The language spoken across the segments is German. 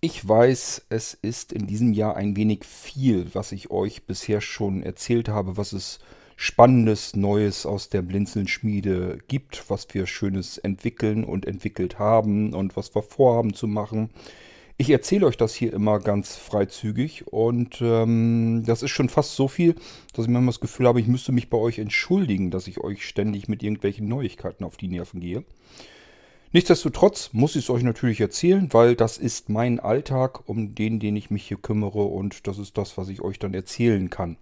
Ich weiß, es ist in diesem Jahr ein wenig viel, was ich euch bisher schon erzählt habe, was es Spannendes, Neues aus der Blinzeln-Schmiede gibt, was wir Schönes entwickeln und entwickelt haben und was wir vorhaben zu machen. Ich erzähle euch das hier immer ganz freizügig und ähm, das ist schon fast so viel, dass ich manchmal das Gefühl habe, ich müsste mich bei euch entschuldigen, dass ich euch ständig mit irgendwelchen Neuigkeiten auf die Nerven gehe. Nichtsdestotrotz muss ich es euch natürlich erzählen, weil das ist mein Alltag, um den, den ich mich hier kümmere und das ist das, was ich euch dann erzählen kann.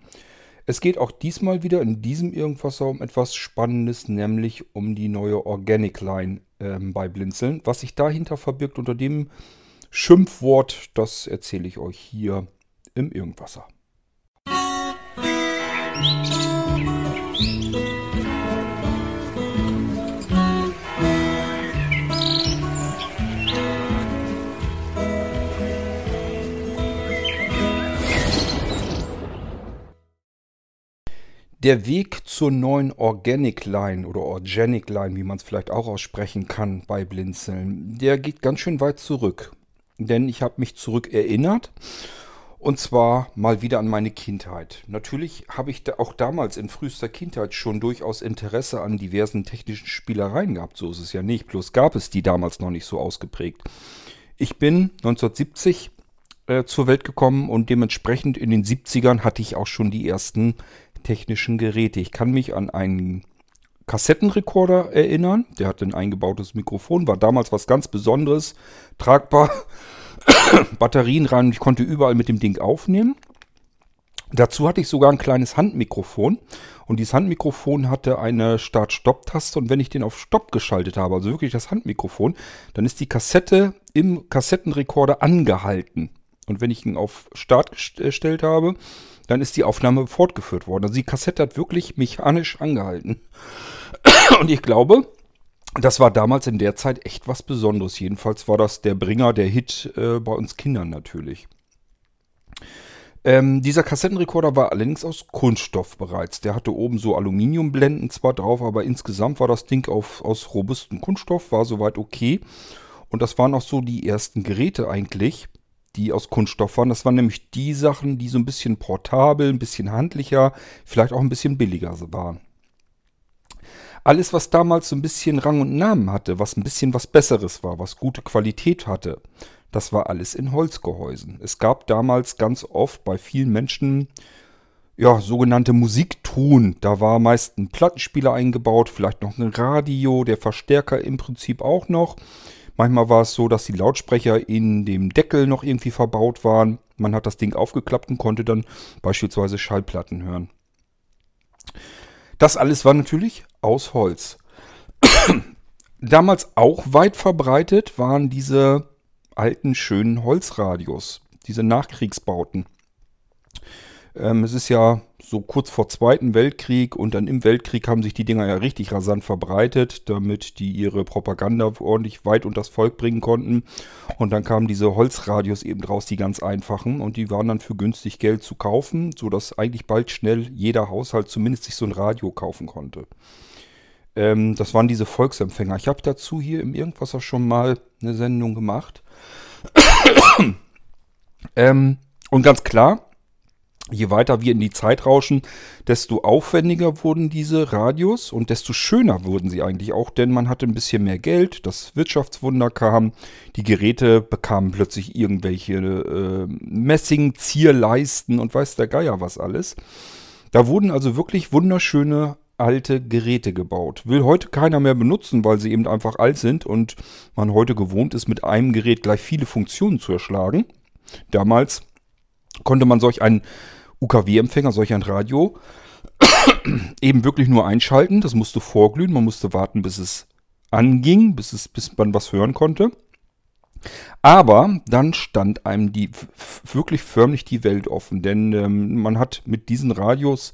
Es geht auch diesmal wieder in diesem Irgendwasser um etwas Spannendes, nämlich um die neue Organic Line ähm, bei Blinzeln. Was sich dahinter verbirgt unter dem Schimpfwort, das erzähle ich euch hier im Irgendwasser. Musik Der Weg zur neuen Organic Line oder Organic Line, wie man es vielleicht auch aussprechen kann bei Blinzeln, der geht ganz schön weit zurück. Denn ich habe mich zurück erinnert und zwar mal wieder an meine Kindheit. Natürlich habe ich da auch damals in frühester Kindheit schon durchaus Interesse an diversen technischen Spielereien gehabt. So ist es ja nicht. Bloß gab es die damals noch nicht so ausgeprägt. Ich bin 1970 äh, zur Welt gekommen und dementsprechend in den 70ern hatte ich auch schon die ersten technischen Geräte. Ich kann mich an einen Kassettenrekorder erinnern. Der hat ein eingebautes Mikrofon, war damals was ganz Besonderes, tragbar, Batterien rein ich konnte überall mit dem Ding aufnehmen. Dazu hatte ich sogar ein kleines Handmikrofon und dieses Handmikrofon hatte eine Start-Stopp-Taste und wenn ich den auf Stopp geschaltet habe, also wirklich das Handmikrofon, dann ist die Kassette im Kassettenrekorder angehalten. Und wenn ich ihn auf Start gestellt habe, dann ist die Aufnahme fortgeführt worden. Also die Kassette hat wirklich mechanisch angehalten. Und ich glaube, das war damals in der Zeit echt was Besonderes. Jedenfalls war das der Bringer, der Hit äh, bei uns Kindern natürlich. Ähm, dieser Kassettenrekorder war allerdings aus Kunststoff bereits. Der hatte oben so Aluminiumblenden zwar drauf, aber insgesamt war das Ding auf, aus robustem Kunststoff, war soweit okay. Und das waren auch so die ersten Geräte eigentlich, die aus Kunststoff waren. Das waren nämlich die Sachen, die so ein bisschen portabel, ein bisschen handlicher, vielleicht auch ein bisschen billiger waren. Alles, was damals so ein bisschen Rang und Namen hatte, was ein bisschen was Besseres war, was gute Qualität hatte, das war alles in Holzgehäusen. Es gab damals ganz oft bei vielen Menschen ja, sogenannte Musiktruhen. Da war meist ein Plattenspieler eingebaut, vielleicht noch ein Radio, der Verstärker im Prinzip auch noch. Manchmal war es so, dass die Lautsprecher in dem Deckel noch irgendwie verbaut waren. Man hat das Ding aufgeklappt und konnte dann beispielsweise Schallplatten hören. Das alles war natürlich aus Holz. Damals auch weit verbreitet waren diese alten schönen Holzradios, diese Nachkriegsbauten. Ähm, es ist ja so kurz vor Zweiten Weltkrieg und dann im Weltkrieg haben sich die Dinger ja richtig rasant verbreitet, damit die ihre Propaganda ordentlich weit unter das Volk bringen konnten. Und dann kamen diese Holzradios eben draus, die ganz einfachen, und die waren dann für günstig Geld zu kaufen, sodass eigentlich bald schnell jeder Haushalt zumindest sich so ein Radio kaufen konnte. Ähm, das waren diese Volksempfänger. Ich habe dazu hier im Irgendwas schon mal eine Sendung gemacht. ähm, und ganz klar, Je weiter wir in die Zeit rauschen, desto aufwendiger wurden diese Radios und desto schöner wurden sie eigentlich auch, denn man hatte ein bisschen mehr Geld, das Wirtschaftswunder kam, die Geräte bekamen plötzlich irgendwelche äh, Messing-Zierleisten und weiß der Geier was alles. Da wurden also wirklich wunderschöne alte Geräte gebaut. Will heute keiner mehr benutzen, weil sie eben einfach alt sind und man heute gewohnt ist, mit einem Gerät gleich viele Funktionen zu erschlagen. Damals konnte man solch einen UKW-Empfänger, solch ein Radio, eben wirklich nur einschalten. Das musste vorglühen. Man musste warten, bis es anging, bis, es, bis man was hören konnte. Aber dann stand einem die wirklich förmlich die Welt offen, denn ähm, man hat mit diesen Radios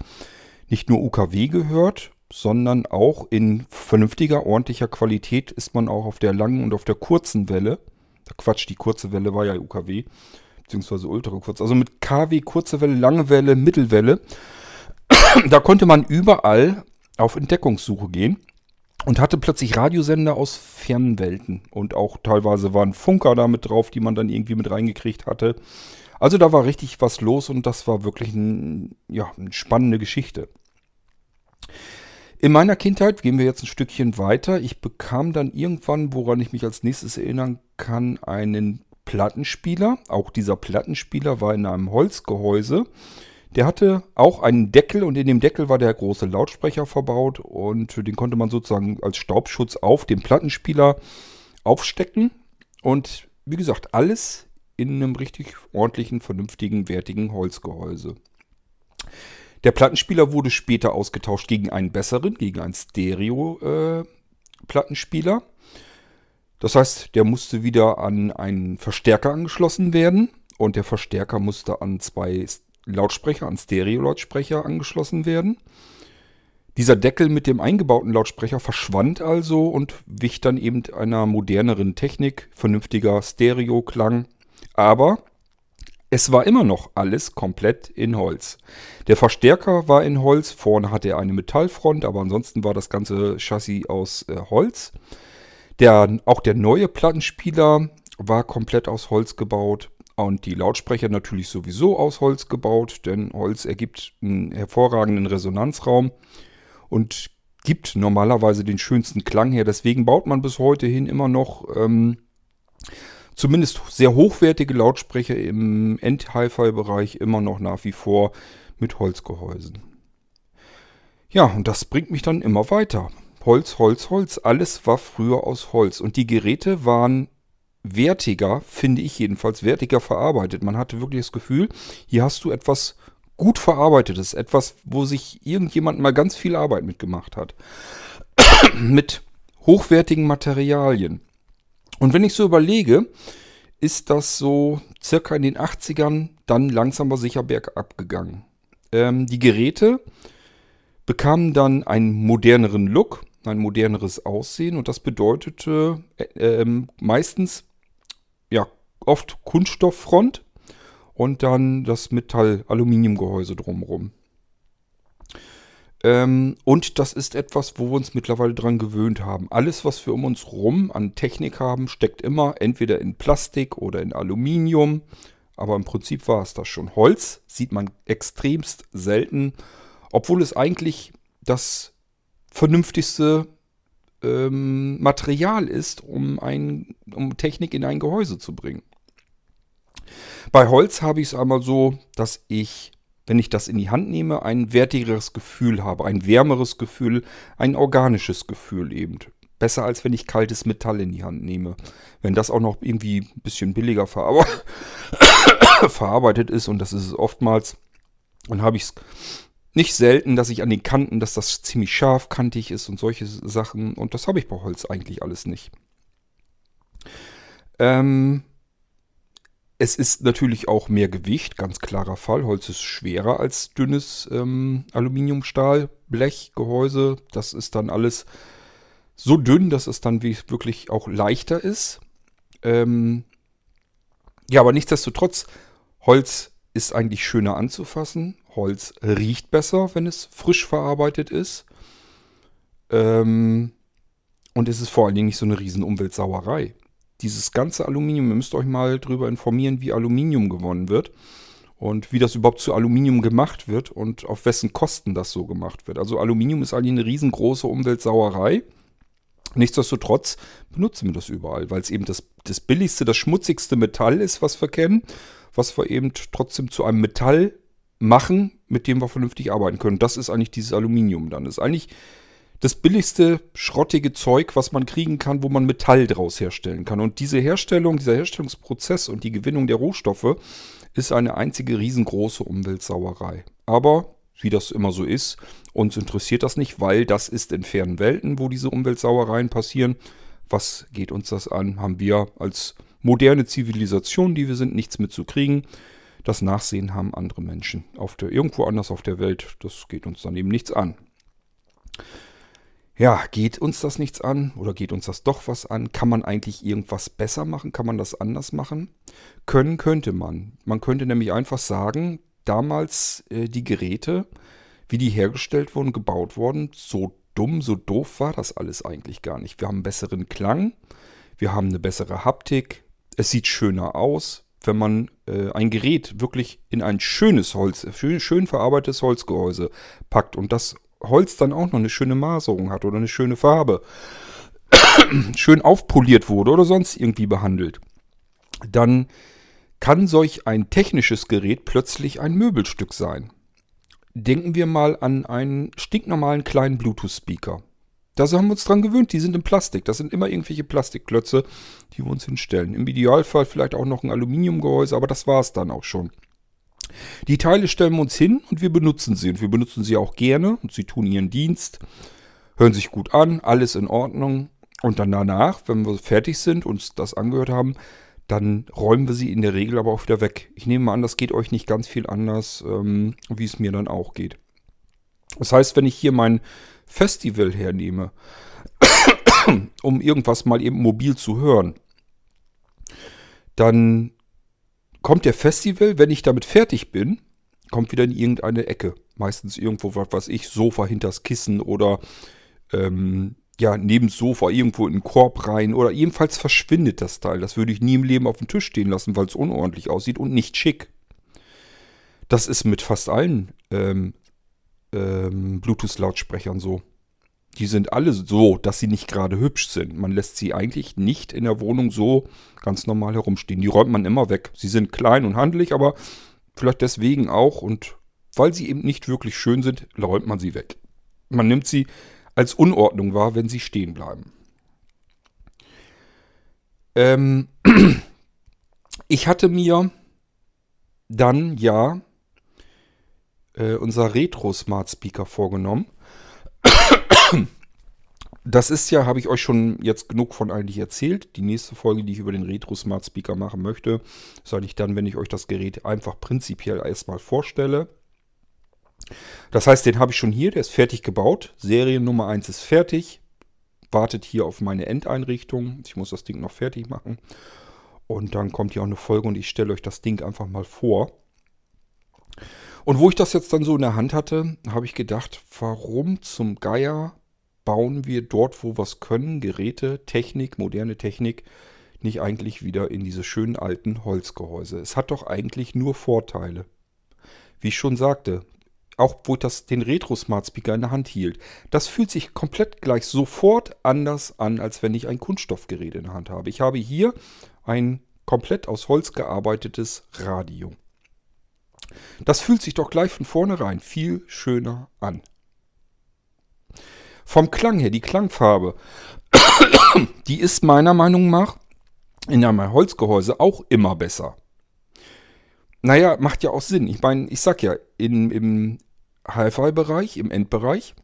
nicht nur UKW gehört, sondern auch in vernünftiger, ordentlicher Qualität ist man auch auf der langen und auf der kurzen Welle. Quatsch, die kurze Welle war ja UKW beziehungsweise ultra kurz. Also mit KW, kurze Welle, lange Welle, Mittelwelle. da konnte man überall auf Entdeckungssuche gehen. und hatte plötzlich Radiosender aus fernen Welten. Und auch teilweise waren Funker da mit drauf, die man dann irgendwie mit reingekriegt hatte. Also da war richtig was los und das war wirklich ein, ja, eine spannende Geschichte. In meiner Kindheit gehen wir jetzt ein Stückchen weiter. Ich bekam dann irgendwann, woran ich mich als nächstes erinnern kann, einen Plattenspieler. Auch dieser Plattenspieler war in einem Holzgehäuse. Der hatte auch einen Deckel und in dem Deckel war der große Lautsprecher verbaut und den konnte man sozusagen als Staubschutz auf dem Plattenspieler aufstecken. Und wie gesagt, alles in einem richtig ordentlichen, vernünftigen, wertigen Holzgehäuse. Der Plattenspieler wurde später ausgetauscht gegen einen besseren, gegen einen Stereo-Plattenspieler. Äh, das heißt, der musste wieder an einen Verstärker angeschlossen werden und der Verstärker musste an zwei Lautsprecher, an Stereo-Lautsprecher angeschlossen werden. Dieser Deckel mit dem eingebauten Lautsprecher verschwand also und wich dann eben einer moderneren Technik, vernünftiger Stereo-Klang. Aber es war immer noch alles komplett in Holz. Der Verstärker war in Holz, vorne hatte er eine Metallfront, aber ansonsten war das ganze Chassis aus äh, Holz. Der, auch der neue Plattenspieler war komplett aus Holz gebaut. Und die Lautsprecher natürlich sowieso aus Holz gebaut, denn Holz ergibt einen hervorragenden Resonanzraum und gibt normalerweise den schönsten Klang her. Deswegen baut man bis heute hin immer noch ähm, zumindest sehr hochwertige Lautsprecher im End-Hi-Fi-Bereich immer noch nach wie vor mit Holzgehäusen. Ja, und das bringt mich dann immer weiter. Holz, Holz, Holz. Alles war früher aus Holz. Und die Geräte waren wertiger, finde ich jedenfalls, wertiger verarbeitet. Man hatte wirklich das Gefühl, hier hast du etwas gut verarbeitetes, etwas, wo sich irgendjemand mal ganz viel Arbeit mitgemacht hat. mit hochwertigen Materialien. Und wenn ich so überlege, ist das so circa in den 80ern dann langsam aber sicher bergab gegangen. Ähm, die Geräte bekamen dann einen moderneren Look, ein moderneres Aussehen und das bedeutete äh, äh, meistens ja, oft Kunststofffront und dann das Metall-Aluminiumgehäuse drumherum. Ähm, und das ist etwas, wo wir uns mittlerweile dran gewöhnt haben. Alles, was wir um uns rum an Technik haben, steckt immer entweder in Plastik oder in Aluminium. Aber im Prinzip war es das schon. Holz sieht man extremst selten, obwohl es eigentlich das vernünftigste ähm, Material ist, um, ein, um Technik in ein Gehäuse zu bringen. Bei Holz habe ich es einmal so, dass ich, wenn ich das in die Hand nehme, ein wertigeres Gefühl habe, ein wärmeres Gefühl, ein organisches Gefühl eben. Besser als wenn ich kaltes Metall in die Hand nehme. Wenn das auch noch irgendwie ein bisschen billiger verarbe verarbeitet ist, und das ist es oftmals, dann habe ich es nicht selten, dass ich an den Kanten, dass das ziemlich scharfkantig ist und solche Sachen. Und das habe ich bei Holz eigentlich alles nicht. Ähm, es ist natürlich auch mehr Gewicht, ganz klarer Fall. Holz ist schwerer als dünnes ähm, Aluminiumstahl, Blech, Gehäuse. Das ist dann alles so dünn, dass es dann wirklich auch leichter ist. Ähm, ja, aber nichtsdestotrotz, Holz ist eigentlich schöner anzufassen. Holz riecht besser, wenn es frisch verarbeitet ist. Ähm, und es ist vor allen Dingen nicht so eine riesen Umweltsauerei. Dieses ganze Aluminium, ihr müsst euch mal darüber informieren, wie Aluminium gewonnen wird und wie das überhaupt zu Aluminium gemacht wird und auf wessen Kosten das so gemacht wird. Also Aluminium ist eigentlich eine riesengroße Umweltsauerei. Nichtsdestotrotz benutzen wir das überall, weil es eben das, das billigste, das schmutzigste Metall ist, was wir kennen, was wir eben trotzdem zu einem Metall machen, mit dem wir vernünftig arbeiten können. Das ist eigentlich dieses Aluminium dann. Das ist eigentlich das billigste schrottige Zeug, was man kriegen kann, wo man Metall draus herstellen kann. Und diese Herstellung, dieser Herstellungsprozess und die Gewinnung der Rohstoffe ist eine einzige riesengroße Umweltsauerei. Aber wie das immer so ist, uns interessiert das nicht, weil das ist in fernen Welten, wo diese Umweltsauereien passieren. Was geht uns das an? Haben wir als moderne Zivilisation, die wir sind, nichts mitzukriegen. Das Nachsehen haben andere Menschen auf der, irgendwo anders auf der Welt. Das geht uns dann eben nichts an. Ja, geht uns das nichts an oder geht uns das doch was an? Kann man eigentlich irgendwas besser machen? Kann man das anders machen? Können könnte man. Man könnte nämlich einfach sagen, damals äh, die Geräte, wie die hergestellt wurden, gebaut wurden, so dumm, so doof war das alles eigentlich gar nicht. Wir haben besseren Klang, wir haben eine bessere Haptik, es sieht schöner aus, wenn man äh, ein Gerät wirklich in ein schönes Holz, schön, schön verarbeitetes Holzgehäuse packt und das Holz dann auch noch eine schöne Maserung hat oder eine schöne Farbe, schön aufpoliert wurde oder sonst irgendwie behandelt, dann kann solch ein technisches Gerät plötzlich ein Möbelstück sein. Denken wir mal an einen stinknormalen kleinen Bluetooth-Speaker. Da haben wir uns dran gewöhnt, die sind in Plastik. Das sind immer irgendwelche Plastikklötze, die wir uns hinstellen. Im Idealfall vielleicht auch noch ein Aluminiumgehäuse, aber das war es dann auch schon. Die Teile stellen wir uns hin und wir benutzen sie. Und wir benutzen sie auch gerne und sie tun ihren Dienst, hören sich gut an, alles in Ordnung. Und dann danach, wenn wir fertig sind, uns das angehört haben, dann räumen wir sie in der Regel aber auch wieder weg. Ich nehme mal an, das geht euch nicht ganz viel anders, ähm, wie es mir dann auch geht. Das heißt, wenn ich hier mein Festival hernehme, um irgendwas mal eben mobil zu hören, dann kommt der Festival, wenn ich damit fertig bin, kommt wieder in irgendeine Ecke. Meistens irgendwo, was weiß ich, Sofa hinters Kissen oder ähm, ja, neben Sofa irgendwo in den Korb rein oder jedenfalls verschwindet das Teil. Das würde ich nie im Leben auf dem Tisch stehen lassen, weil es unordentlich aussieht und nicht schick. Das ist mit fast allen ähm, ähm, Bluetooth-Lautsprechern so. Die sind alle so, dass sie nicht gerade hübsch sind. Man lässt sie eigentlich nicht in der Wohnung so ganz normal herumstehen. Die räumt man immer weg. Sie sind klein und handlich, aber vielleicht deswegen auch. Und weil sie eben nicht wirklich schön sind, räumt man sie weg. Man nimmt sie als Unordnung wahr, wenn sie stehen bleiben. Ähm, ich hatte mir dann ja äh, unser Retro Smart Speaker vorgenommen. Das ist ja, habe ich euch schon jetzt genug von eigentlich erzählt. Die nächste Folge, die ich über den Retro Smart Speaker machen möchte, ist eigentlich dann, wenn ich euch das Gerät einfach prinzipiell erstmal vorstelle. Das heißt, den habe ich schon hier, der ist fertig gebaut. Serie Nummer 1 ist fertig. Wartet hier auf meine Endeinrichtung. Ich muss das Ding noch fertig machen. Und dann kommt hier auch eine Folge und ich stelle euch das Ding einfach mal vor. Und wo ich das jetzt dann so in der Hand hatte, habe ich gedacht, warum zum Geier bauen wir dort, wo wir es können, Geräte, Technik, moderne Technik, nicht eigentlich wieder in diese schönen alten Holzgehäuse? Es hat doch eigentlich nur Vorteile. Wie ich schon sagte, auch wo ich das, den Retro Smart Speaker in der Hand hielt, das fühlt sich komplett gleich sofort anders an, als wenn ich ein Kunststoffgerät in der Hand habe. Ich habe hier ein komplett aus Holz gearbeitetes Radio. Das fühlt sich doch gleich von vornherein viel schöner an. Vom Klang her, die Klangfarbe, die ist meiner Meinung nach in einem Holzgehäuse auch immer besser. Naja, macht ja auch Sinn. Ich meine, ich sag ja, in, im Hi-Fi-Bereich, im Endbereich,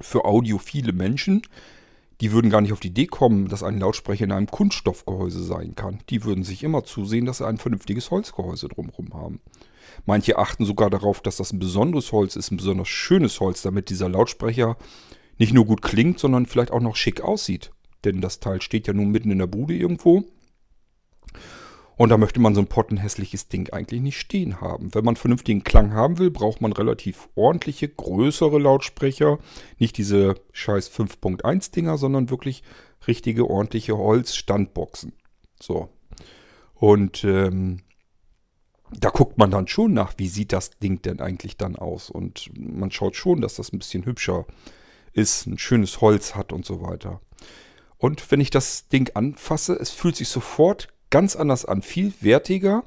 für audiophile Menschen, die würden gar nicht auf die Idee kommen, dass ein Lautsprecher in einem Kunststoffgehäuse sein kann. Die würden sich immer zusehen, dass sie ein vernünftiges Holzgehäuse drumherum haben. Manche achten sogar darauf, dass das ein besonderes Holz ist, ein besonders schönes Holz, damit dieser Lautsprecher nicht nur gut klingt, sondern vielleicht auch noch schick aussieht. Denn das Teil steht ja nun mitten in der Bude irgendwo. Und da möchte man so ein pottenhässliches Ding eigentlich nicht stehen haben. Wenn man vernünftigen Klang haben will, braucht man relativ ordentliche, größere Lautsprecher. Nicht diese scheiß 5.1 Dinger, sondern wirklich richtige, ordentliche Holzstandboxen. So. Und ähm, da guckt man dann schon nach, wie sieht das Ding denn eigentlich dann aus. Und man schaut schon, dass das ein bisschen hübscher ist, ein schönes Holz hat und so weiter. Und wenn ich das Ding anfasse, es fühlt sich sofort ganz anders an, viel wertiger,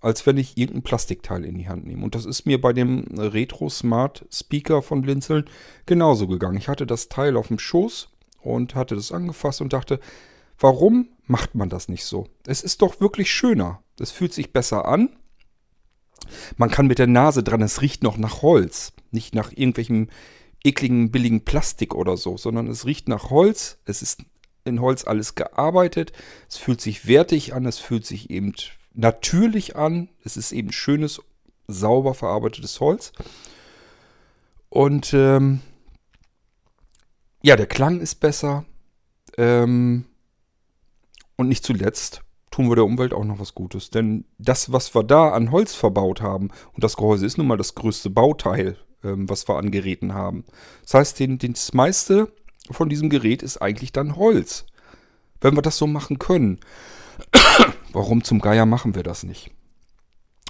als wenn ich irgendein Plastikteil in die Hand nehme. Und das ist mir bei dem Retro Smart Speaker von Blinzeln genauso gegangen. Ich hatte das Teil auf dem Schoß und hatte das angefasst und dachte, warum macht man das nicht so? Es ist doch wirklich schöner. Es fühlt sich besser an man kann mit der Nase dran, es riecht noch nach Holz. Nicht nach irgendwelchem ekligen, billigen Plastik oder so, sondern es riecht nach Holz. Es ist in Holz alles gearbeitet. Es fühlt sich wertig an, es fühlt sich eben natürlich an. Es ist eben schönes, sauber verarbeitetes Holz. Und ähm, ja, der Klang ist besser. Ähm, und nicht zuletzt tun wir der Umwelt auch noch was Gutes. Denn das, was wir da an Holz verbaut haben, und das Gehäuse ist nun mal das größte Bauteil, ähm, was wir an Geräten haben. Das heißt, den, den, das meiste von diesem Gerät ist eigentlich dann Holz. Wenn wir das so machen können, warum zum Geier machen wir das nicht?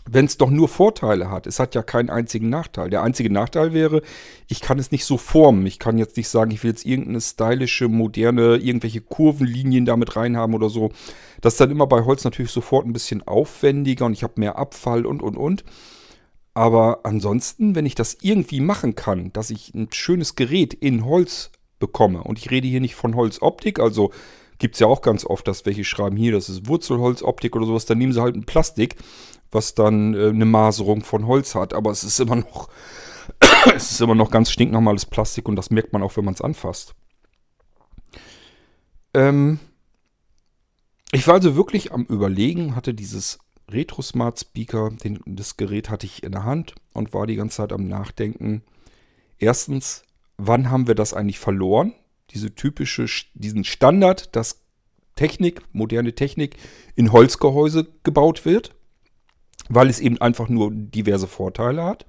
wenn es doch nur Vorteile hat. Es hat ja keinen einzigen Nachteil. Der einzige Nachteil wäre, ich kann es nicht so formen. Ich kann jetzt nicht sagen, ich will jetzt irgendeine stylische, moderne, irgendwelche Kurvenlinien damit reinhaben oder so. Das ist dann immer bei Holz natürlich sofort ein bisschen aufwendiger und ich habe mehr Abfall und, und, und. Aber ansonsten, wenn ich das irgendwie machen kann, dass ich ein schönes Gerät in Holz bekomme, und ich rede hier nicht von Holzoptik, also gibt es ja auch ganz oft, dass welche schreiben hier, das ist Wurzelholzoptik oder sowas, dann nehmen sie halt ein Plastik was dann äh, eine Maserung von Holz hat. Aber es ist immer noch, es ist immer noch ganz stinknormales Plastik und das merkt man auch, wenn man es anfasst. Ähm, ich war also wirklich am Überlegen, hatte dieses Retro Smart Speaker, den, das Gerät hatte ich in der Hand und war die ganze Zeit am Nachdenken. Erstens, wann haben wir das eigentlich verloren? Diese typische, diesen Standard, dass Technik, moderne Technik in Holzgehäuse gebaut wird weil es eben einfach nur diverse Vorteile hat.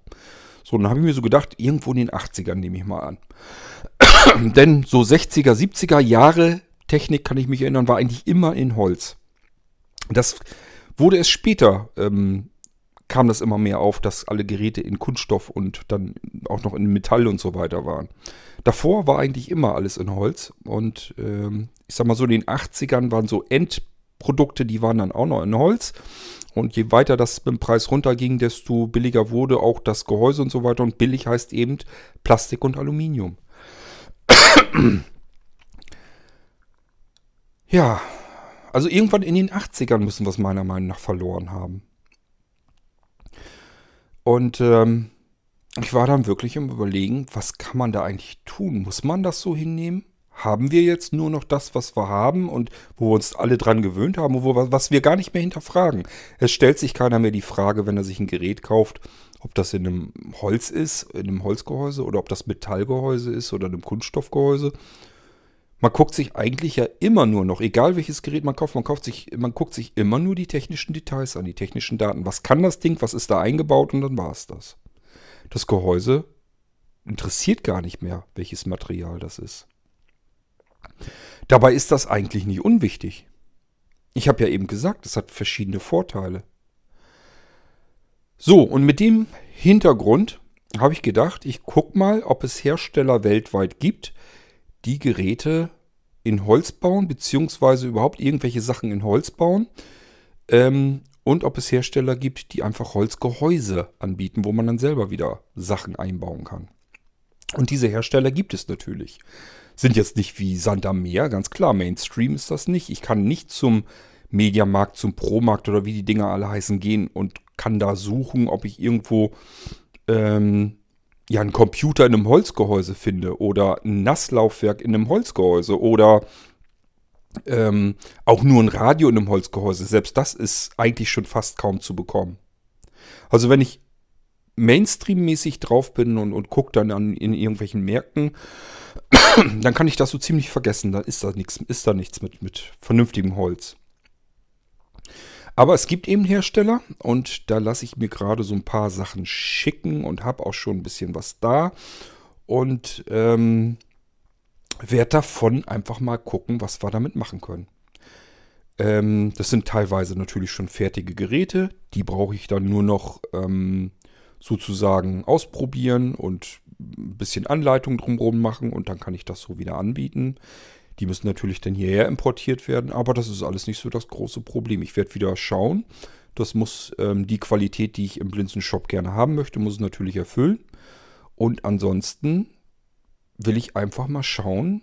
So, dann habe ich mir so gedacht, irgendwo in den 80ern nehme ich mal an. Denn so 60er, 70er Jahre Technik, kann ich mich erinnern, war eigentlich immer in Holz. Das wurde es später, ähm, kam das immer mehr auf, dass alle Geräte in Kunststoff und dann auch noch in Metall und so weiter waren. Davor war eigentlich immer alles in Holz und ähm, ich sag mal so in den 80ern waren so Endprodukte, die waren dann auch noch in Holz. Und je weiter das mit Preis runterging, desto billiger wurde auch das Gehäuse und so weiter. Und billig heißt eben Plastik und Aluminium. ja, also irgendwann in den 80ern müssen wir es meiner Meinung nach verloren haben. Und ähm, ich war dann wirklich im Überlegen, was kann man da eigentlich tun? Muss man das so hinnehmen? haben wir jetzt nur noch das, was wir haben und wo wir uns alle dran gewöhnt haben, wo was wir gar nicht mehr hinterfragen. Es stellt sich keiner mehr die Frage, wenn er sich ein Gerät kauft, ob das in einem Holz ist, in einem Holzgehäuse oder ob das Metallgehäuse ist oder in einem Kunststoffgehäuse. Man guckt sich eigentlich ja immer nur noch, egal welches Gerät man kauft, man, kauft sich, man guckt sich immer nur die technischen Details an, die technischen Daten. Was kann das Ding, was ist da eingebaut und dann war es das. Das Gehäuse interessiert gar nicht mehr, welches Material das ist. Dabei ist das eigentlich nicht unwichtig. Ich habe ja eben gesagt, es hat verschiedene Vorteile. So, und mit dem Hintergrund habe ich gedacht, ich gucke mal, ob es Hersteller weltweit gibt, die Geräte in Holz bauen, beziehungsweise überhaupt irgendwelche Sachen in Holz bauen. Ähm, und ob es Hersteller gibt, die einfach Holzgehäuse anbieten, wo man dann selber wieder Sachen einbauen kann. Und diese Hersteller gibt es natürlich sind jetzt nicht wie Sand am Meer, ganz klar. Mainstream ist das nicht. Ich kann nicht zum Mediamarkt, zum Promarkt oder wie die Dinger alle heißen gehen und kann da suchen, ob ich irgendwo ähm, ja einen Computer in einem Holzgehäuse finde oder ein Nasslaufwerk in einem Holzgehäuse oder ähm, auch nur ein Radio in einem Holzgehäuse. Selbst das ist eigentlich schon fast kaum zu bekommen. Also wenn ich Mainstream-mäßig drauf bin und, und gucke dann an, in irgendwelchen Märkten, dann kann ich das so ziemlich vergessen. Da ist da nichts, ist da nichts mit, mit vernünftigem Holz. Aber es gibt eben Hersteller und da lasse ich mir gerade so ein paar Sachen schicken und habe auch schon ein bisschen was da. Und ähm, werde davon einfach mal gucken, was wir damit machen können. Ähm, das sind teilweise natürlich schon fertige Geräte. Die brauche ich dann nur noch ähm, sozusagen ausprobieren und ein bisschen Anleitung drumherum machen und dann kann ich das so wieder anbieten. Die müssen natürlich dann hierher importiert werden, aber das ist alles nicht so das große Problem. Ich werde wieder schauen. Das muss ähm, die Qualität, die ich im Blinzen-Shop gerne haben möchte, muss es natürlich erfüllen. Und ansonsten will ich einfach mal schauen,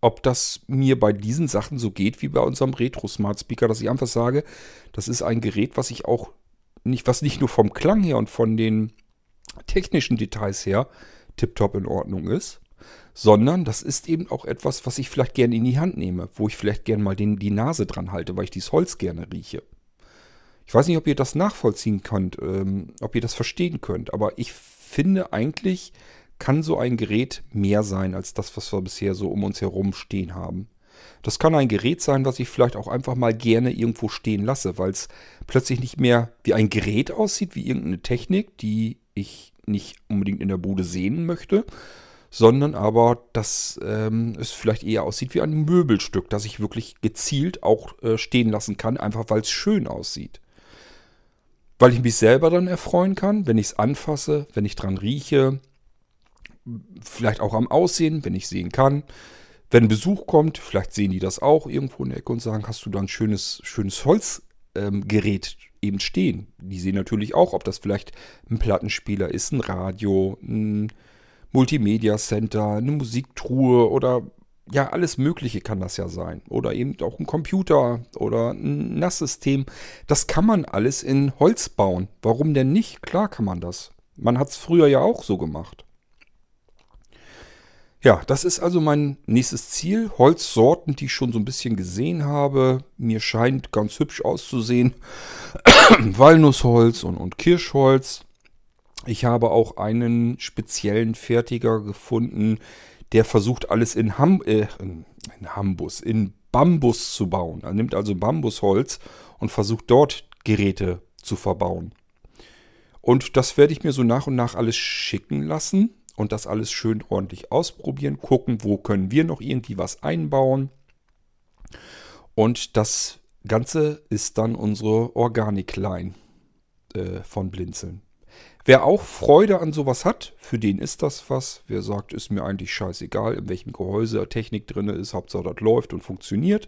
ob das mir bei diesen Sachen so geht wie bei unserem Retro Smart Speaker, dass ich einfach sage, das ist ein Gerät, was ich auch nicht, was nicht nur vom Klang her und von den technischen Details her tiptop in Ordnung ist, sondern das ist eben auch etwas, was ich vielleicht gerne in die Hand nehme, wo ich vielleicht gerne mal den, die Nase dran halte, weil ich dieses Holz gerne rieche. Ich weiß nicht, ob ihr das nachvollziehen könnt, ähm, ob ihr das verstehen könnt, aber ich finde eigentlich kann so ein Gerät mehr sein als das, was wir bisher so um uns herum stehen haben. Das kann ein Gerät sein, was ich vielleicht auch einfach mal gerne irgendwo stehen lasse, weil es plötzlich nicht mehr wie ein Gerät aussieht, wie irgendeine Technik, die ich nicht unbedingt in der Bude sehen möchte, sondern aber, dass ähm, es vielleicht eher aussieht wie ein Möbelstück, das ich wirklich gezielt auch äh, stehen lassen kann, einfach weil es schön aussieht. Weil ich mich selber dann erfreuen kann, wenn ich es anfasse, wenn ich dran rieche, vielleicht auch am Aussehen, wenn ich sehen kann. Wenn Besuch kommt, vielleicht sehen die das auch irgendwo in der Ecke und sagen, hast du da ein schönes, schönes Holzgerät ähm, eben stehen. Die sehen natürlich auch, ob das vielleicht ein Plattenspieler ist, ein Radio, ein Multimedia Center, eine Musiktruhe oder ja, alles Mögliche kann das ja sein. Oder eben auch ein Computer oder ein NAS-System. Das kann man alles in Holz bauen. Warum denn nicht? Klar kann man das. Man hat es früher ja auch so gemacht. Ja, das ist also mein nächstes Ziel. Holzsorten, die ich schon so ein bisschen gesehen habe. Mir scheint ganz hübsch auszusehen. Walnussholz und, und Kirschholz. Ich habe auch einen speziellen Fertiger gefunden, der versucht alles in, Ham äh, in Hambus, in Bambus zu bauen. Er nimmt also Bambusholz und versucht dort Geräte zu verbauen. Und das werde ich mir so nach und nach alles schicken lassen und das alles schön ordentlich ausprobieren, gucken, wo können wir noch irgendwie was einbauen. Und das Ganze ist dann unsere Organic-Line äh, von Blinzeln. Wer auch Freude an sowas hat, für den ist das was. Wer sagt, ist mir eigentlich scheißegal, in welchem Gehäuse Technik drin ist, Hauptsache das läuft und funktioniert,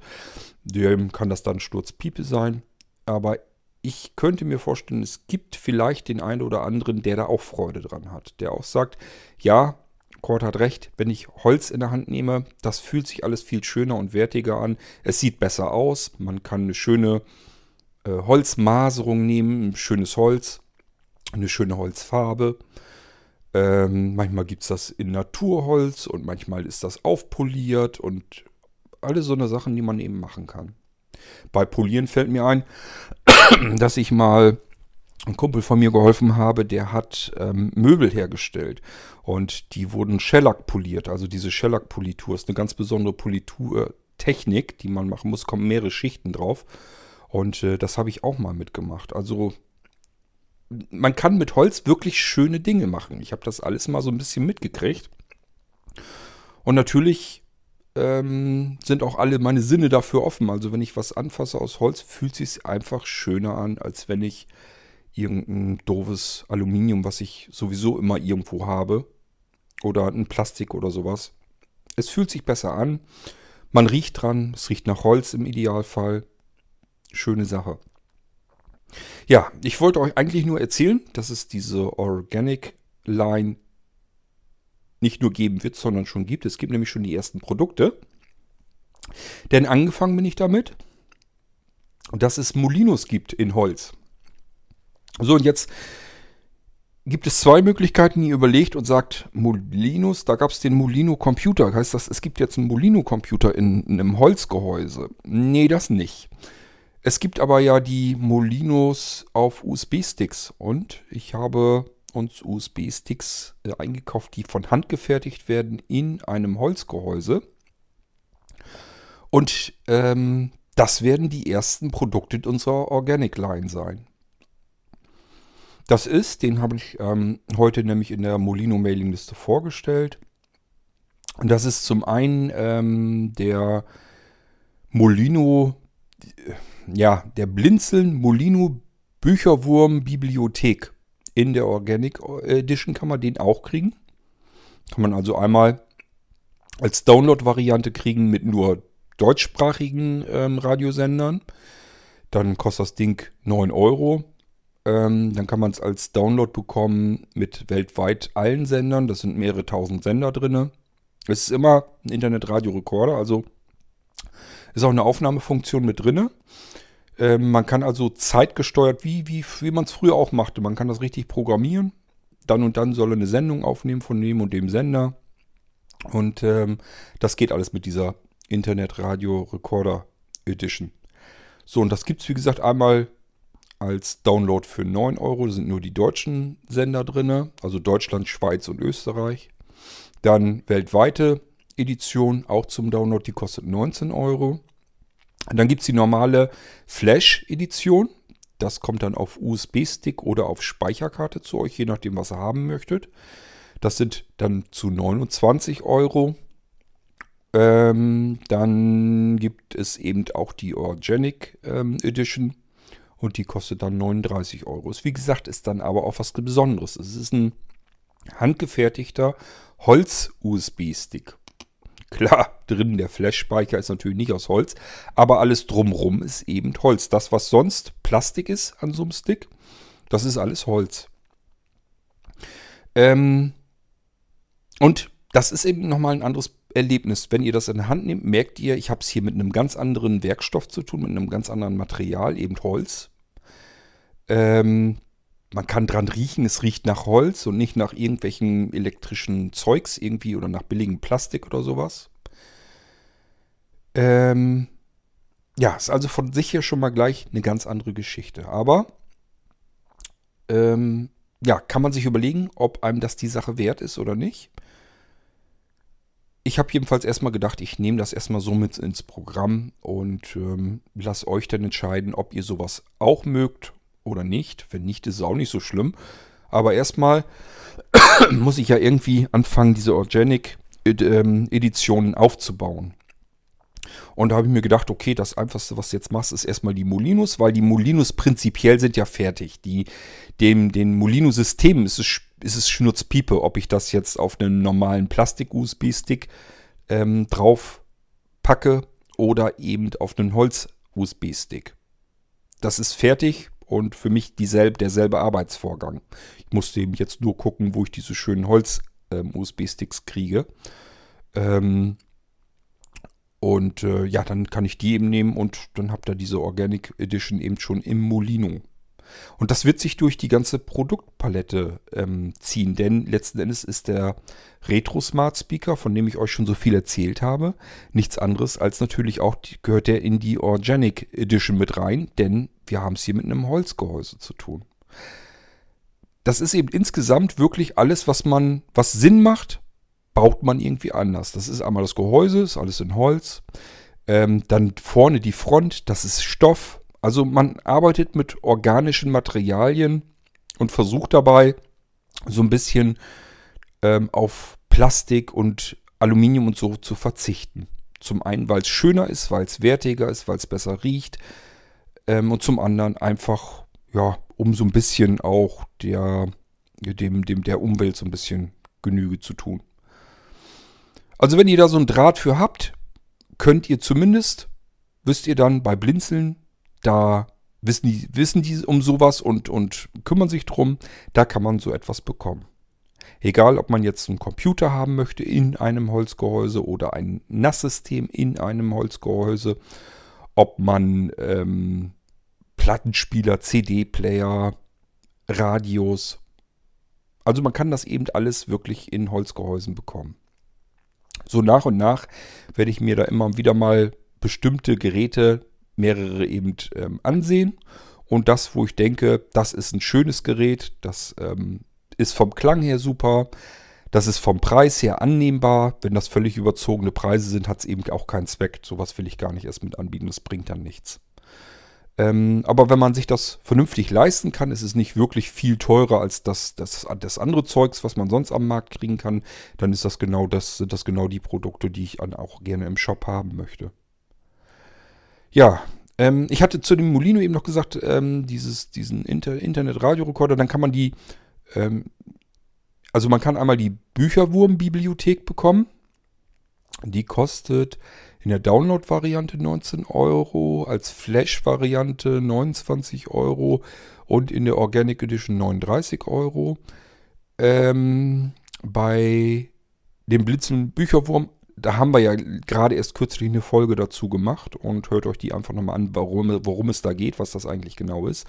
dem kann das dann Sturzpiepe sein. Aber ich könnte mir vorstellen, es gibt vielleicht den einen oder anderen, der da auch Freude dran hat. Der auch sagt, ja, Kurt hat recht, wenn ich Holz in der Hand nehme, das fühlt sich alles viel schöner und wertiger an. Es sieht besser aus. Man kann eine schöne äh, Holzmaserung nehmen, ein schönes Holz, eine schöne Holzfarbe. Ähm, manchmal gibt es das in Naturholz und manchmal ist das aufpoliert und alle so eine Sachen, die man eben machen kann. Bei Polieren fällt mir ein, dass ich mal ein Kumpel von mir geholfen habe, der hat ähm, Möbel hergestellt und die wurden Shellac poliert. Also diese Shellac-Politur ist eine ganz besondere Politurtechnik, die man machen muss, kommen mehrere Schichten drauf und äh, das habe ich auch mal mitgemacht. Also man kann mit Holz wirklich schöne Dinge machen. Ich habe das alles mal so ein bisschen mitgekriegt. Und natürlich ähm, sind auch alle meine Sinne dafür offen. Also wenn ich was anfasse aus Holz, fühlt sich einfach schöner an, als wenn ich irgendein doofes Aluminium, was ich sowieso immer irgendwo habe, oder ein Plastik oder sowas. Es fühlt sich besser an. Man riecht dran. Es riecht nach Holz im Idealfall. Schöne Sache. Ja, ich wollte euch eigentlich nur erzählen, dass es diese Organic Line nicht nur geben wird, sondern schon gibt. Es gibt nämlich schon die ersten Produkte. Denn angefangen bin ich damit, dass es Molinos gibt in Holz. So, und jetzt gibt es zwei Möglichkeiten, die ihr überlegt und sagt, Molinos, da gab es den Molino Computer. Heißt das, es gibt jetzt einen Molino Computer in, in einem Holzgehäuse? Nee, das nicht. Es gibt aber ja die Molinos auf USB-Sticks und ich habe uns USB-Sticks äh, eingekauft, die von Hand gefertigt werden in einem Holzgehäuse. Und ähm, das werden die ersten Produkte unserer Organic Line sein. Das ist, den habe ich ähm, heute nämlich in der Molino Mailingliste vorgestellt. Und das ist zum einen ähm, der Molino, ja, der Blinzeln Molino Bücherwurm Bibliothek in der Organic Edition kann man den auch kriegen. Kann man also einmal als Download-Variante kriegen mit nur deutschsprachigen ähm, Radiosendern. Dann kostet das Ding 9 Euro. Ähm, dann kann man es als Download bekommen mit weltweit allen Sendern. Das sind mehrere tausend Sender drin. Es ist immer ein Internet-Radio-Rekorder, also ist auch eine Aufnahmefunktion mit drin. Ähm, man kann also zeitgesteuert, wie, wie, wie man es früher auch machte, man kann das richtig programmieren. Dann und dann soll eine Sendung aufnehmen von dem und dem Sender. Und ähm, das geht alles mit dieser Internet Radio Recorder Edition. So, und das gibt es wie gesagt einmal als Download für 9 Euro. Da sind nur die deutschen Sender drin, also Deutschland, Schweiz und Österreich. Dann weltweite Edition, auch zum Download, die kostet 19 Euro. Und dann gibt es die normale Flash-Edition. Das kommt dann auf USB-Stick oder auf Speicherkarte zu euch, je nachdem, was ihr haben möchtet. Das sind dann zu 29 Euro. Ähm, dann gibt es eben auch die Organic ähm, Edition und die kostet dann 39 Euro. Ist, wie gesagt, ist dann aber auch was Besonderes. Es ist ein handgefertigter Holz-USB-Stick. Klar, drin der Flash-Speicher ist natürlich nicht aus Holz, aber alles drumrum ist eben Holz. Das, was sonst Plastik ist an so einem Stick, das ist alles Holz. Ähm, und das ist eben nochmal ein anderes Erlebnis. Wenn ihr das in der Hand nehmt, merkt ihr, ich habe es hier mit einem ganz anderen Werkstoff zu tun, mit einem ganz anderen Material, eben Holz. Ähm, man kann dran riechen, es riecht nach Holz und nicht nach irgendwelchen elektrischen Zeugs irgendwie oder nach billigem Plastik oder sowas. Ähm, ja, ist also von sich her schon mal gleich eine ganz andere Geschichte. Aber ähm, ja, kann man sich überlegen, ob einem das die Sache wert ist oder nicht. Ich habe jedenfalls erstmal gedacht, ich nehme das erstmal so mit ins Programm und ähm, lasst euch dann entscheiden, ob ihr sowas auch mögt oder nicht. Wenn nicht, ist es auch nicht so schlimm. Aber erstmal muss ich ja irgendwie anfangen, diese Organic-Editionen aufzubauen. Und da habe ich mir gedacht, okay, das Einfachste, was du jetzt machst, ist erstmal die Molinos, weil die Molinos prinzipiell sind ja fertig. Die, dem, den Molino-Systemen ist es, ist es Schnurzpiepe, ob ich das jetzt auf einen normalen Plastik-USB-Stick ähm, drauf packe oder eben auf einen Holz-USB-Stick. Das ist fertig, und für mich dieselbe, derselbe Arbeitsvorgang. Ich musste eben jetzt nur gucken, wo ich diese schönen Holz-USB-Sticks ähm, kriege. Ähm, und äh, ja, dann kann ich die eben nehmen und dann habt ihr diese Organic Edition eben schon im Molino. Und das wird sich durch die ganze Produktpalette ähm, ziehen, denn letzten Endes ist der Retro Smart Speaker, von dem ich euch schon so viel erzählt habe, nichts anderes als natürlich auch gehört der in die Organic Edition mit rein, denn wir haben es hier mit einem Holzgehäuse zu tun. Das ist eben insgesamt wirklich alles, was man, was Sinn macht, baut man irgendwie anders. Das ist einmal das Gehäuse, ist alles in Holz. Ähm, dann vorne die Front, das ist Stoff. Also man arbeitet mit organischen Materialien und versucht dabei so ein bisschen ähm, auf Plastik und Aluminium und so zu verzichten. Zum einen, weil es schöner ist, weil es wertiger ist, weil es besser riecht. Ähm, und zum anderen einfach, ja, um so ein bisschen auch der, dem, dem, der Umwelt so ein bisschen Genüge zu tun. Also wenn ihr da so einen Draht für habt, könnt ihr zumindest, wisst ihr dann bei Blinzeln, da wissen die, wissen die um sowas und, und kümmern sich drum, da kann man so etwas bekommen. Egal, ob man jetzt einen Computer haben möchte in einem Holzgehäuse oder ein Nasssystem in einem Holzgehäuse, ob man ähm, Plattenspieler, CD-Player, Radios. Also man kann das eben alles wirklich in Holzgehäusen bekommen. So nach und nach werde ich mir da immer wieder mal bestimmte Geräte mehrere eben ähm, ansehen. Und das, wo ich denke, das ist ein schönes Gerät, das ähm, ist vom Klang her super, das ist vom Preis her annehmbar. Wenn das völlig überzogene Preise sind, hat es eben auch keinen Zweck. Sowas will ich gar nicht erst mit anbieten, das bringt dann nichts. Ähm, aber wenn man sich das vernünftig leisten kann, ist es nicht wirklich viel teurer als das, das, das andere Zeugs, was man sonst am Markt kriegen kann, dann ist das genau das, sind das genau die Produkte, die ich auch gerne im Shop haben möchte. Ja, ähm, ich hatte zu dem Molino eben noch gesagt, ähm, dieses, diesen Inter Internet-Radiorekorder, dann kann man die, ähm, also man kann einmal die Bücherwurm-Bibliothek bekommen. Die kostet in der Download-Variante 19 Euro, als Flash-Variante 29 Euro und in der Organic Edition 39 Euro. Ähm, bei dem Blitzen Bücherwurm da haben wir ja gerade erst kürzlich eine Folge dazu gemacht und hört euch die einfach nochmal an, warum, worum es da geht, was das eigentlich genau ist.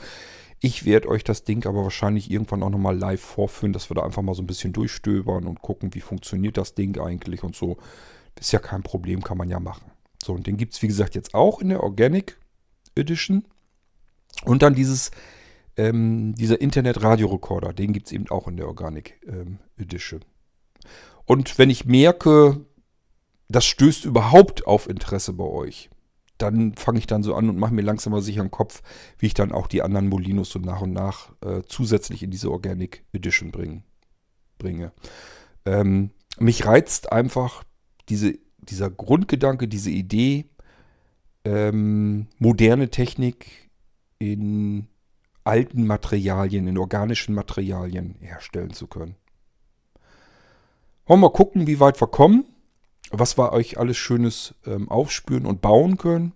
Ich werde euch das Ding aber wahrscheinlich irgendwann auch nochmal live vorführen, dass wir da einfach mal so ein bisschen durchstöbern und gucken, wie funktioniert das Ding eigentlich und so. Ist ja kein Problem, kann man ja machen. So, und den gibt es wie gesagt jetzt auch in der Organic Edition. Und dann dieses, ähm, dieser Internet-Radio-Recorder, den gibt es eben auch in der Organic ähm, Edition. Und wenn ich merke, das stößt überhaupt auf Interesse bei euch, dann fange ich dann so an und mache mir langsam mal sicher einen Kopf, wie ich dann auch die anderen Molinos so nach und nach äh, zusätzlich in diese Organic Edition bring, bringe. Ähm, mich reizt einfach diese, dieser Grundgedanke, diese Idee, ähm, moderne Technik in alten Materialien, in organischen Materialien herstellen zu können. Wollen wir mal gucken, wie weit wir kommen, was wir euch alles Schönes ähm, aufspüren und bauen können.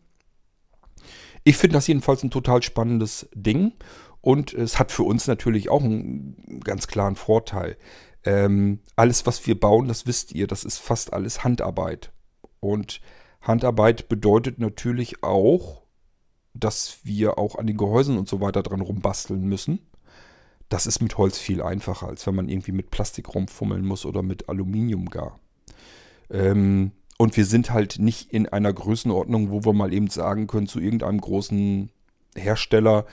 Ich finde das jedenfalls ein total spannendes Ding und es hat für uns natürlich auch einen ganz klaren Vorteil. Ähm, alles, was wir bauen, das wisst ihr, das ist fast alles Handarbeit. Und Handarbeit bedeutet natürlich auch, dass wir auch an den Gehäusen und so weiter dran rumbasteln müssen. Das ist mit Holz viel einfacher, als wenn man irgendwie mit Plastik rumfummeln muss oder mit Aluminium gar. Ähm, und wir sind halt nicht in einer Größenordnung, wo wir mal eben sagen können zu irgendeinem großen Hersteller,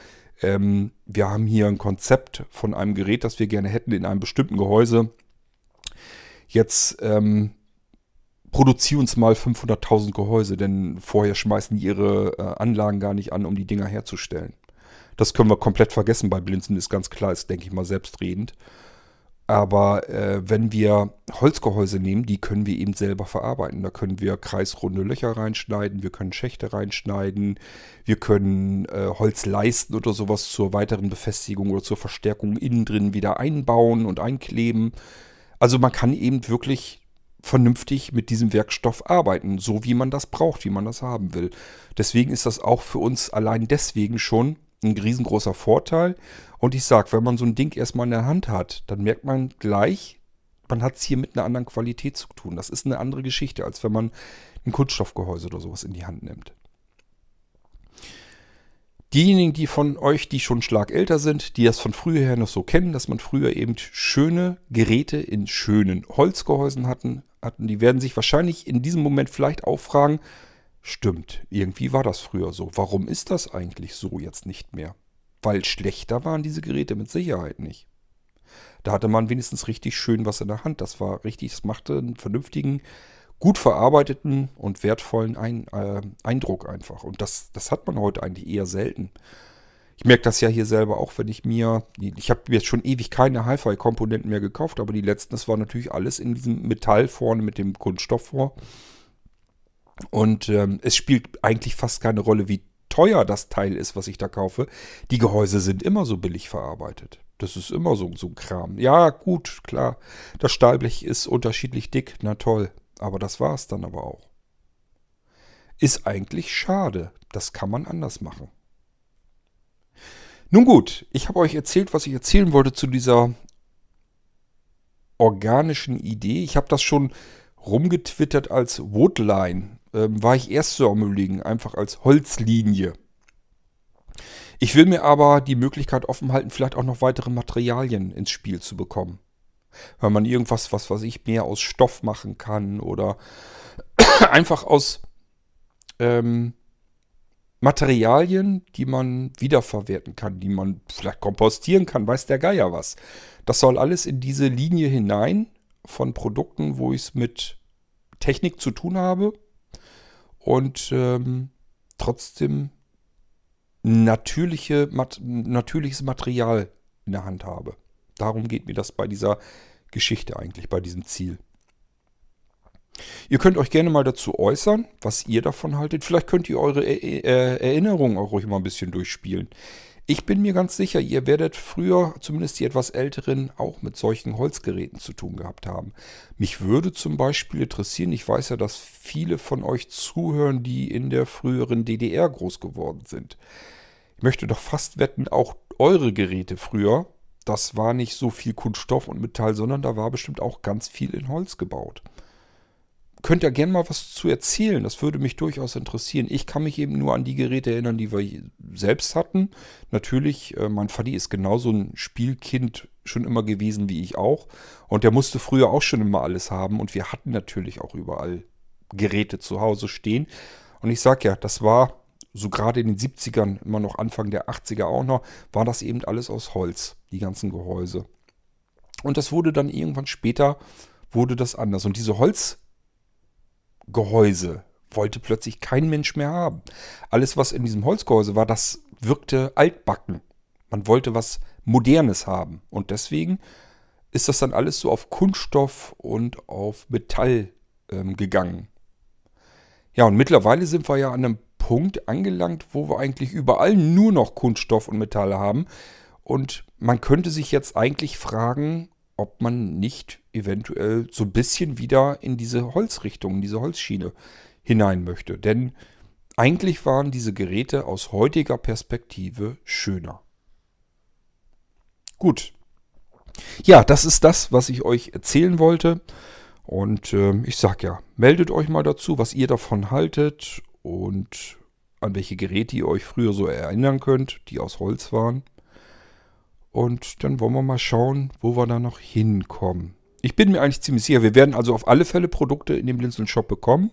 ähm, wir haben hier ein Konzept von einem Gerät, das wir gerne hätten in einem bestimmten Gehäuse. Jetzt ähm, produziere uns mal 500.000 Gehäuse, denn vorher schmeißen die ihre äh, Anlagen gar nicht an, um die Dinger herzustellen. Das können wir komplett vergessen bei Blinzen, ist ganz klar, ist, denke ich mal, selbstredend. Aber äh, wenn wir Holzgehäuse nehmen, die können wir eben selber verarbeiten. Da können wir kreisrunde Löcher reinschneiden, wir können Schächte reinschneiden, wir können äh, Holzleisten oder sowas zur weiteren Befestigung oder zur Verstärkung innen drin wieder einbauen und einkleben. Also man kann eben wirklich vernünftig mit diesem Werkstoff arbeiten, so wie man das braucht, wie man das haben will. Deswegen ist das auch für uns allein deswegen schon ein riesengroßer Vorteil. Und ich sage, wenn man so ein Ding erstmal in der Hand hat, dann merkt man gleich, man hat es hier mit einer anderen Qualität zu tun. Das ist eine andere Geschichte, als wenn man ein Kunststoffgehäuse oder sowas in die Hand nimmt. Diejenigen, die von euch, die schon Schlag älter sind, die das von früher her noch so kennen, dass man früher eben schöne Geräte in schönen Holzgehäusen hatten, hatten, die werden sich wahrscheinlich in diesem Moment vielleicht auch fragen, Stimmt, irgendwie war das früher so. Warum ist das eigentlich so jetzt nicht mehr? Weil schlechter waren diese Geräte mit Sicherheit nicht. Da hatte man wenigstens richtig schön was in der Hand. Das war richtig, es machte einen vernünftigen, gut verarbeiteten und wertvollen Ein, äh, Eindruck einfach. Und das, das hat man heute eigentlich eher selten. Ich merke das ja hier selber auch, wenn ich mir, ich habe jetzt schon ewig keine Hi-Fi-Komponenten mehr gekauft, aber die letzten, das war natürlich alles in diesem Metall vorne mit dem Kunststoff vor. Und ähm, es spielt eigentlich fast keine Rolle, wie teuer das Teil ist, was ich da kaufe. Die Gehäuse sind immer so billig verarbeitet. Das ist immer so, so ein Kram. Ja, gut, klar. Das Stahlblech ist unterschiedlich dick. Na toll. Aber das war es dann aber auch. Ist eigentlich schade. Das kann man anders machen. Nun gut, ich habe euch erzählt, was ich erzählen wollte zu dieser organischen Idee. Ich habe das schon rumgetwittert als Woodline ähm, war ich erst so am überlegen, einfach als Holzlinie. Ich will mir aber die Möglichkeit offen halten, vielleicht auch noch weitere Materialien ins Spiel zu bekommen. Weil man irgendwas, was weiß ich, mehr aus Stoff machen kann oder einfach aus ähm, Materialien, die man wiederverwerten kann, die man vielleicht kompostieren kann, weiß der Geier was. Das soll alles in diese Linie hinein von Produkten, wo ich es mit Technik zu tun habe und ähm, trotzdem natürliche, mat natürliches Material in der Hand habe. Darum geht mir das bei dieser Geschichte eigentlich, bei diesem Ziel. Ihr könnt euch gerne mal dazu äußern, was ihr davon haltet. Vielleicht könnt ihr eure er Erinnerungen auch ruhig mal ein bisschen durchspielen. Ich bin mir ganz sicher, ihr werdet früher, zumindest die etwas älteren, auch mit solchen Holzgeräten zu tun gehabt haben. Mich würde zum Beispiel interessieren, ich weiß ja, dass viele von euch zuhören, die in der früheren DDR groß geworden sind. Ich möchte doch fast wetten, auch eure Geräte früher, das war nicht so viel Kunststoff und Metall, sondern da war bestimmt auch ganz viel in Holz gebaut könnt ihr gerne mal was zu erzählen. Das würde mich durchaus interessieren. Ich kann mich eben nur an die Geräte erinnern, die wir selbst hatten. Natürlich, äh, mein Vati ist genauso ein Spielkind schon immer gewesen wie ich auch. Und der musste früher auch schon immer alles haben. Und wir hatten natürlich auch überall Geräte zu Hause stehen. Und ich sag ja, das war so gerade in den 70ern, immer noch Anfang der 80er auch noch, war das eben alles aus Holz, die ganzen Gehäuse. Und das wurde dann irgendwann später, wurde das anders. Und diese Holz Holzgehäuse wollte plötzlich kein Mensch mehr haben. Alles, was in diesem Holzgehäuse war, das wirkte altbacken. Man wollte was Modernes haben. Und deswegen ist das dann alles so auf Kunststoff und auf Metall ähm, gegangen. Ja, und mittlerweile sind wir ja an einem Punkt angelangt, wo wir eigentlich überall nur noch Kunststoff und Metalle haben. Und man könnte sich jetzt eigentlich fragen, ob man nicht eventuell so ein bisschen wieder in diese Holzrichtung, in diese Holzschiene hinein möchte. Denn eigentlich waren diese Geräte aus heutiger Perspektive schöner. Gut. Ja, das ist das, was ich euch erzählen wollte. Und äh, ich sag ja, meldet euch mal dazu, was ihr davon haltet und an welche Geräte ihr euch früher so erinnern könnt, die aus Holz waren. Und dann wollen wir mal schauen, wo wir da noch hinkommen. Ich bin mir eigentlich ziemlich sicher, wir werden also auf alle Fälle Produkte in dem Blinzeln Shop bekommen,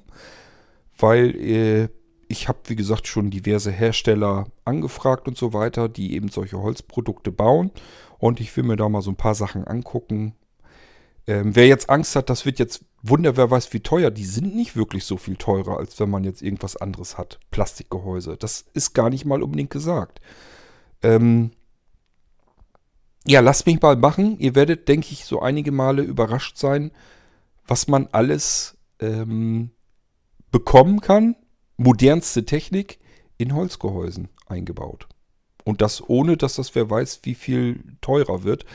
weil äh, ich habe, wie gesagt, schon diverse Hersteller angefragt und so weiter, die eben solche Holzprodukte bauen. Und ich will mir da mal so ein paar Sachen angucken. Ähm, wer jetzt Angst hat, das wird jetzt Wunder, wer weiß wie teuer. Die sind nicht wirklich so viel teurer, als wenn man jetzt irgendwas anderes hat. Plastikgehäuse. Das ist gar nicht mal unbedingt gesagt. Ähm, ja, lasst mich mal machen. Ihr werdet, denke ich, so einige Male überrascht sein, was man alles ähm, bekommen kann. Modernste Technik in Holzgehäusen eingebaut. Und das ohne, dass das wer weiß, wie viel teurer wird.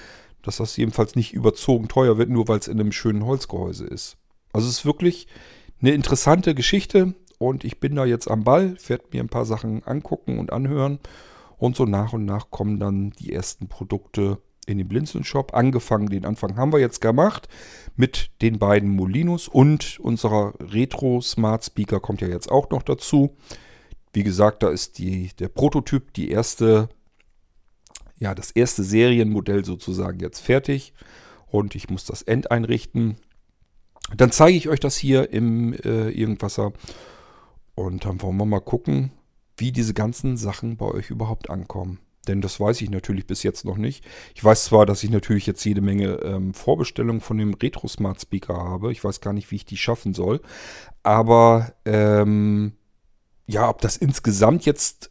Dass das jedenfalls nicht überzogen teuer wird, nur weil es in einem schönen Holzgehäuse ist. Also es ist wirklich eine interessante Geschichte und ich bin da jetzt am Ball, werde mir ein paar Sachen angucken und anhören und so nach und nach kommen dann die ersten Produkte in den Blinzeln-Shop. Angefangen, den Anfang haben wir jetzt gemacht mit den beiden Molinos und unserer Retro Smart Speaker kommt ja jetzt auch noch dazu. Wie gesagt, da ist die, der Prototyp, die erste, ja, das erste Serienmodell sozusagen jetzt fertig und ich muss das End einrichten. Dann zeige ich euch das hier im äh, Irgendwasser und dann wollen wir mal gucken, wie diese ganzen Sachen bei euch überhaupt ankommen. Denn das weiß ich natürlich bis jetzt noch nicht. Ich weiß zwar, dass ich natürlich jetzt jede Menge ähm, Vorbestellungen von dem Retro Smart Speaker habe. Ich weiß gar nicht, wie ich die schaffen soll. Aber ähm, ja, ob das insgesamt jetzt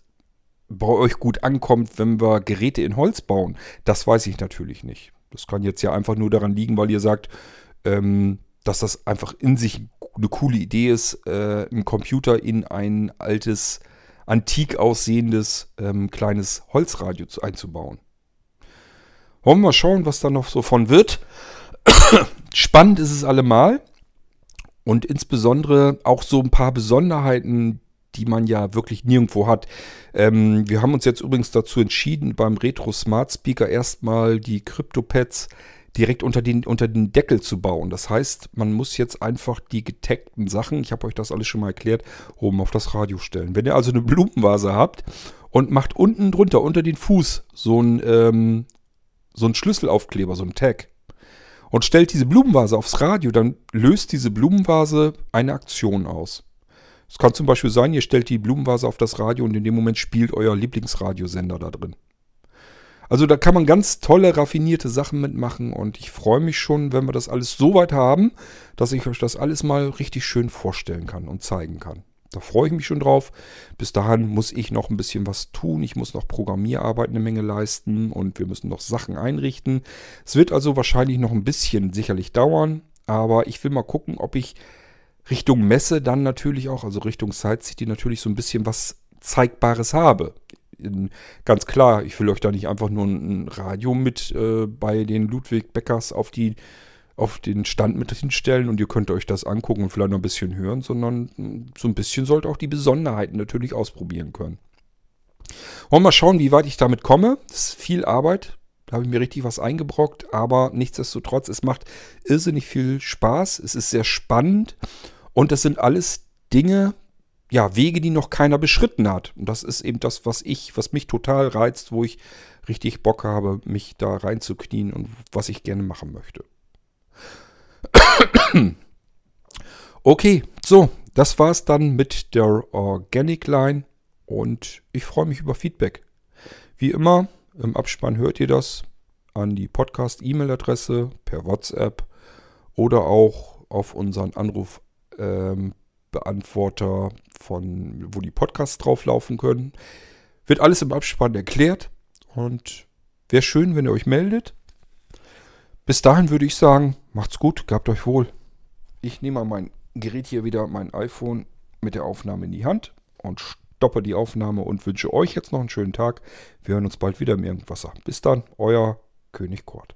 bei euch gut ankommt, wenn wir Geräte in Holz bauen, das weiß ich natürlich nicht. Das kann jetzt ja einfach nur daran liegen, weil ihr sagt, ähm, dass das einfach in sich eine coole Idee ist, äh, einen Computer in ein altes antik aussehendes ähm, kleines Holzradio zu, einzubauen. Wollen wir mal schauen, was da noch so von wird. Spannend ist es allemal. Und insbesondere auch so ein paar Besonderheiten, die man ja wirklich nirgendwo hat. Ähm, wir haben uns jetzt übrigens dazu entschieden, beim Retro Smart Speaker erstmal die CryptoPads direkt unter den, unter den Deckel zu bauen. Das heißt, man muss jetzt einfach die getaggten Sachen, ich habe euch das alles schon mal erklärt, oben auf das Radio stellen. Wenn ihr also eine Blumenvase habt und macht unten drunter, unter den Fuß, so ein, ähm, so ein Schlüsselaufkleber, so ein Tag, und stellt diese Blumenvase aufs Radio, dann löst diese Blumenvase eine Aktion aus. Es kann zum Beispiel sein, ihr stellt die Blumenvase auf das Radio und in dem Moment spielt euer Lieblingsradiosender da drin. Also da kann man ganz tolle, raffinierte Sachen mitmachen und ich freue mich schon, wenn wir das alles so weit haben, dass ich euch das alles mal richtig schön vorstellen kann und zeigen kann. Da freue ich mich schon drauf. Bis dahin muss ich noch ein bisschen was tun. Ich muss noch Programmierarbeit eine Menge leisten und wir müssen noch Sachen einrichten. Es wird also wahrscheinlich noch ein bisschen sicherlich dauern, aber ich will mal gucken, ob ich Richtung Messe dann natürlich auch, also Richtung Side City natürlich so ein bisschen was Zeigbares habe ganz klar, ich will euch da nicht einfach nur ein Radio mit äh, bei den Ludwig Beckers auf die auf den Stand mit hinstellen und ihr könnt euch das angucken und vielleicht noch ein bisschen hören, sondern hm, so ein bisschen sollt auch die Besonderheiten natürlich ausprobieren können. Wollen wir mal schauen, wie weit ich damit komme. Das ist viel Arbeit. Da habe ich mir richtig was eingebrockt, aber nichtsdestotrotz, es macht irrsinnig viel Spaß. Es ist sehr spannend und das sind alles Dinge, ja, Wege, die noch keiner beschritten hat. Und das ist eben das, was ich, was mich total reizt, wo ich richtig Bock habe, mich da reinzuknien und was ich gerne machen möchte. Okay, so, das war's dann mit der Organic Line und ich freue mich über Feedback. Wie immer, im Abspann hört ihr das an die Podcast-E-Mail-Adresse per WhatsApp oder auch auf unseren Anruf ähm, Anrufbeantworter, von, wo die Podcasts drauflaufen können. Wird alles im Abspann erklärt und wäre schön, wenn ihr euch meldet. Bis dahin würde ich sagen, macht's gut, gehabt euch wohl. Ich nehme mal mein Gerät hier wieder, mein iPhone mit der Aufnahme in die Hand und stoppe die Aufnahme und wünsche euch jetzt noch einen schönen Tag. Wir hören uns bald wieder im Irgendwasser. Bis dann, euer König Kurt.